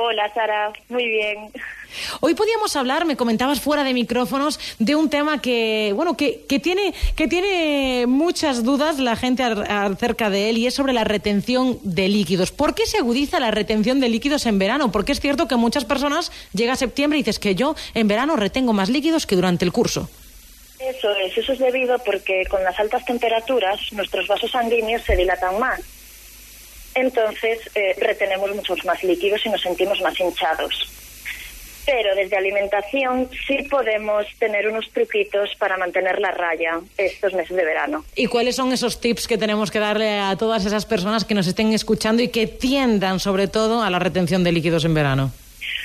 Hola, Sara. Muy bien. Hoy podíamos hablar, me comentabas fuera de micrófonos, de un tema que, bueno, que, que tiene, que tiene muchas dudas la gente acerca de él y es sobre la retención de líquidos. ¿Por qué se agudiza la retención de líquidos en verano? Porque es cierto que muchas personas llega septiembre y dices que yo en verano retengo más líquidos que durante el curso. Eso es, eso es debido porque con las altas temperaturas nuestros vasos sanguíneos se dilatan más entonces eh, retenemos muchos más líquidos y nos sentimos más hinchados. Pero desde alimentación sí podemos tener unos truquitos para mantener la raya estos meses de verano. ¿Y cuáles son esos tips que tenemos que darle a todas esas personas que nos estén escuchando y que tiendan sobre todo a la retención de líquidos en verano?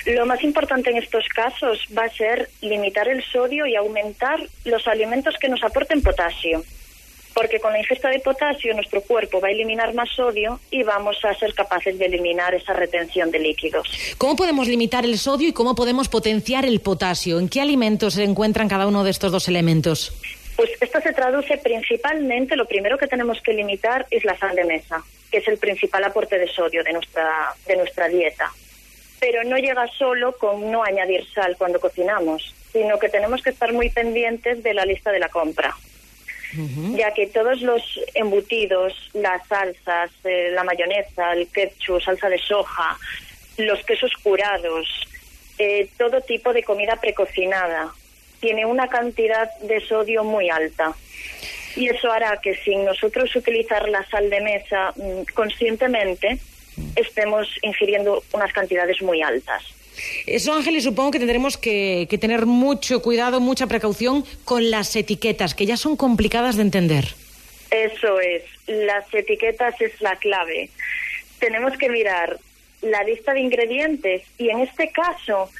Lo más importante en estos casos va a ser limitar el sodio y aumentar los alimentos que nos aporten potasio porque con la ingesta de potasio nuestro cuerpo va a eliminar más sodio y vamos a ser capaces de eliminar esa retención de líquidos. ¿Cómo podemos limitar el sodio y cómo podemos potenciar el potasio? ¿En qué alimentos se encuentran cada uno de estos dos elementos? Pues esto se traduce principalmente, lo primero que tenemos que limitar es la sal de mesa, que es el principal aporte de sodio de nuestra, de nuestra dieta. Pero no llega solo con no añadir sal cuando cocinamos, sino que tenemos que estar muy pendientes de la lista de la compra ya que todos los embutidos, las salsas, eh, la mayonesa, el ketchup, salsa de soja, los quesos curados, eh, todo tipo de comida precocinada, tiene una cantidad de sodio muy alta. Y eso hará que sin nosotros utilizar la sal de mesa mm, conscientemente, estemos ingiriendo unas cantidades muy altas. Eso, Ángeles, supongo que tendremos que, tener mucho cuidado, mucha precaución con las etiquetas, que ya son complicadas de entender. Eso es, las etiquetas es la clave. Tenemos que mirar la lista de ingredientes y en este caso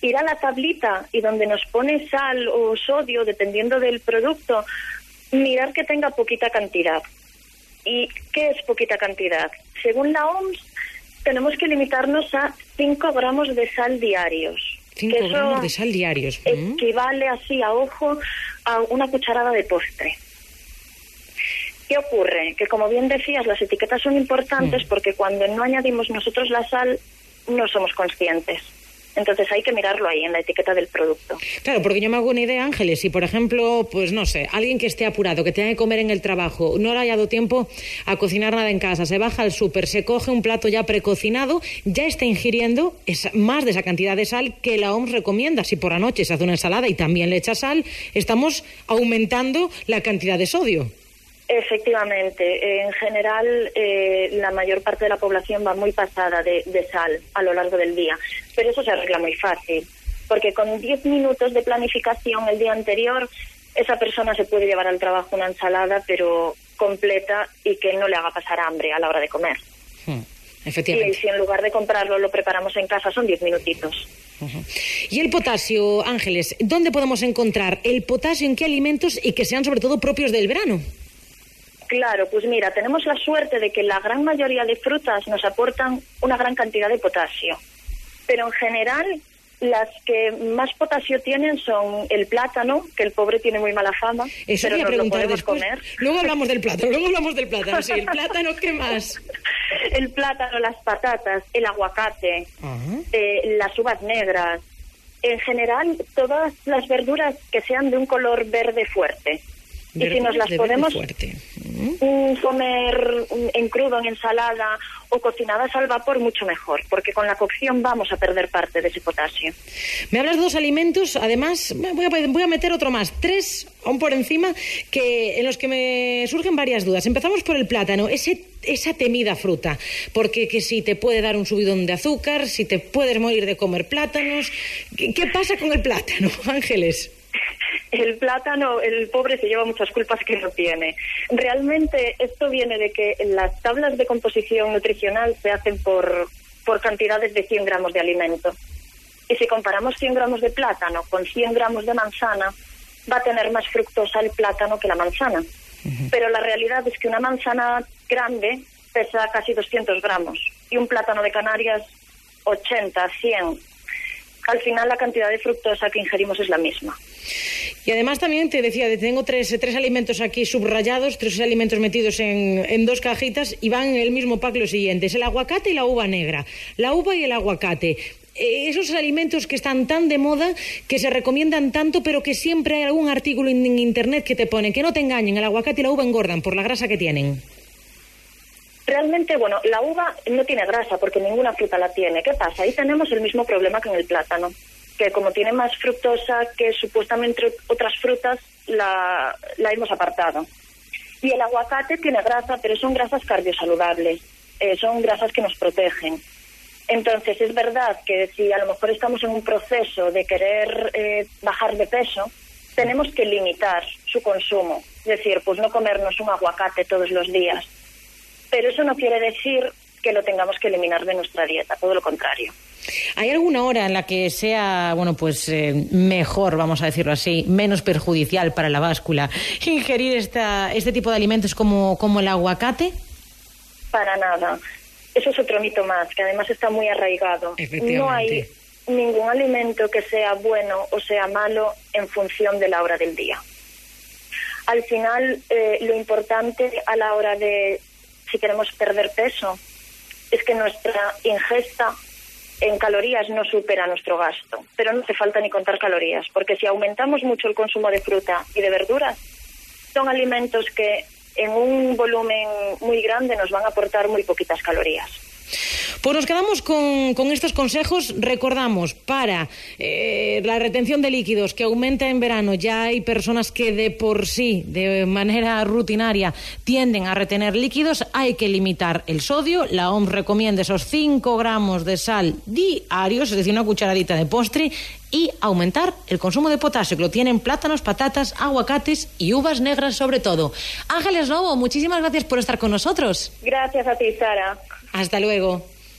ir a la tablita y donde nos pone sal o sodio, dependiendo del producto, mirar que tenga poquita cantidad. ¿Y qué es poquita cantidad? Según la OMS, tenemos que limitarnos a 5 gramos de sal diarios. 5 gramos de sal diarios. Mm. Equivale así a ojo a una cucharada de postre. ¿Qué ocurre? Que como bien decías, las etiquetas son importantes mm. porque cuando no añadimos nosotros la sal no somos conscientes. Entonces hay que mirarlo ahí en la etiqueta del producto. Claro, porque yo me hago una idea, Ángeles, si por ejemplo, pues no sé, alguien que esté apurado, que tenga que comer en el trabajo, no le haya dado tiempo a cocinar nada en casa, se baja al súper, se coge un plato ya precocinado, ya está ingiriendo más de esa cantidad de sal que la OMS recomienda. Si por la noche se hace una ensalada y también le echa sal, estamos aumentando la cantidad de sodio. Efectivamente, en general eh, la mayor parte de la población va muy pasada de, sal a lo largo del día, pero eso se arregla muy fácil, porque con 10 minutos de planificación el día anterior, esa persona se puede llevar al trabajo una ensalada, pero completa y que no le haga pasar hambre a la hora de comer. Hmm, efectivamente. Y si en lugar de comprarlo lo preparamos en casa, son 10 minutitos. Y el potasio, Ángeles, ¿dónde podemos encontrar el potasio en qué alimentos y que sean sobre todo propios del verano? Claro, pues mira, tenemos la suerte de que la gran mayoría de frutas nos aportan una gran cantidad de potasio, pero en general las que más potasio tienen son el plátano, que el pobre tiene muy mala fama, Eso pero no lo podemos comer. Luego hablamos del plátano, luego hablamos del plátano, sí, el plátano, ¿qué más? El plátano, las patatas, el aguacate, eh, las uvas negras, en general todas las verduras que sean de un color verde fuerte y si nos las podemos comer en crudo, en ensalada o cocinadas al vapor, mucho mejor, porque con la cocción vamos a perder parte de ese potasio. Me hablas de dos alimentos, además, voy a, voy a meter otro más, tres aún por encima, que en los que me surgen varias dudas. Empezamos por el plátano, ese, esa temida fruta, porque que si te puede dar un subidón de azúcar, si te puedes morir de comer plátanos. qué pasa con el plátano, Ángeles? El plátano, el pobre se lleva muchas culpas que no tiene. Realmente esto viene de que las tablas de composición nutricional se hacen por, por cantidades de 100 gramos de alimento. Y si comparamos 100 gramos de plátano con 100 gramos de manzana, va a tener más fructosa el plátano que la manzana. Pero la realidad es que una manzana grande pesa casi 200 gramos y un plátano de Canarias 80, 100. Al final la cantidad de fructosa que ingerimos es la misma. Y además también te decía, tengo tres, tres alimentos aquí subrayados, tres alimentos metidos en, en dos cajitas y van en el mismo pack los siguientes, el aguacate y la uva negra, la uva y el aguacate. Eh, esos alimentos que están tan de moda, que se recomiendan tanto, pero que siempre hay algún artículo en, en internet que te pone que no te engañen, el aguacate y la uva engordan por la grasa que tienen. Realmente, bueno, la uva no tiene grasa porque ninguna fruta la tiene. ¿Qué pasa? Ahí tenemos el mismo problema que en el plátano, que como tiene más fructosa que supuestamente otras frutas, la, la hemos apartado. Y el aguacate tiene grasa, pero son grasas cardiosaludables, eh, son grasas que nos protegen. Entonces, es verdad que si a lo mejor estamos en un proceso de querer eh, bajar de peso, tenemos que limitar su consumo. Es decir, pues no comernos un aguacate todos los días pero eso no quiere decir que lo tengamos que eliminar de nuestra dieta, todo lo contrario. ¿Hay alguna hora en la que sea, bueno, pues eh, mejor, vamos a decirlo así, menos perjudicial para la báscula ingerir esta, este tipo de alimentos como, como el aguacate? Para nada. Eso es otro mito más, que además está muy arraigado. No hay ningún alimento que sea bueno o sea malo en función de la hora del día. Al final, eh, lo importante a la hora de si queremos perder peso, es que nuestra ingesta en calorías no supera nuestro gasto. Pero no hace falta ni contar calorías, porque si aumentamos mucho el consumo de fruta y de verduras, son alimentos que en un volumen muy grande nos van a aportar muy poquitas calorías. Pues nos quedamos con, con estos consejos. Recordamos, para eh, la retención de líquidos que aumenta en verano, ya hay personas que de por sí, de manera rutinaria, tienden a retener líquidos. Hay que limitar el sodio. La OMS recomienda esos 5 gramos de sal diarios, es decir, una cucharadita de postre y aumentar el consumo de potasio, que lo tienen plátanos, patatas, aguacates y uvas negras sobre todo. Ángeles Novo, muchísimas gracias por estar con nosotros. Gracias a ti, Sara. Hasta luego.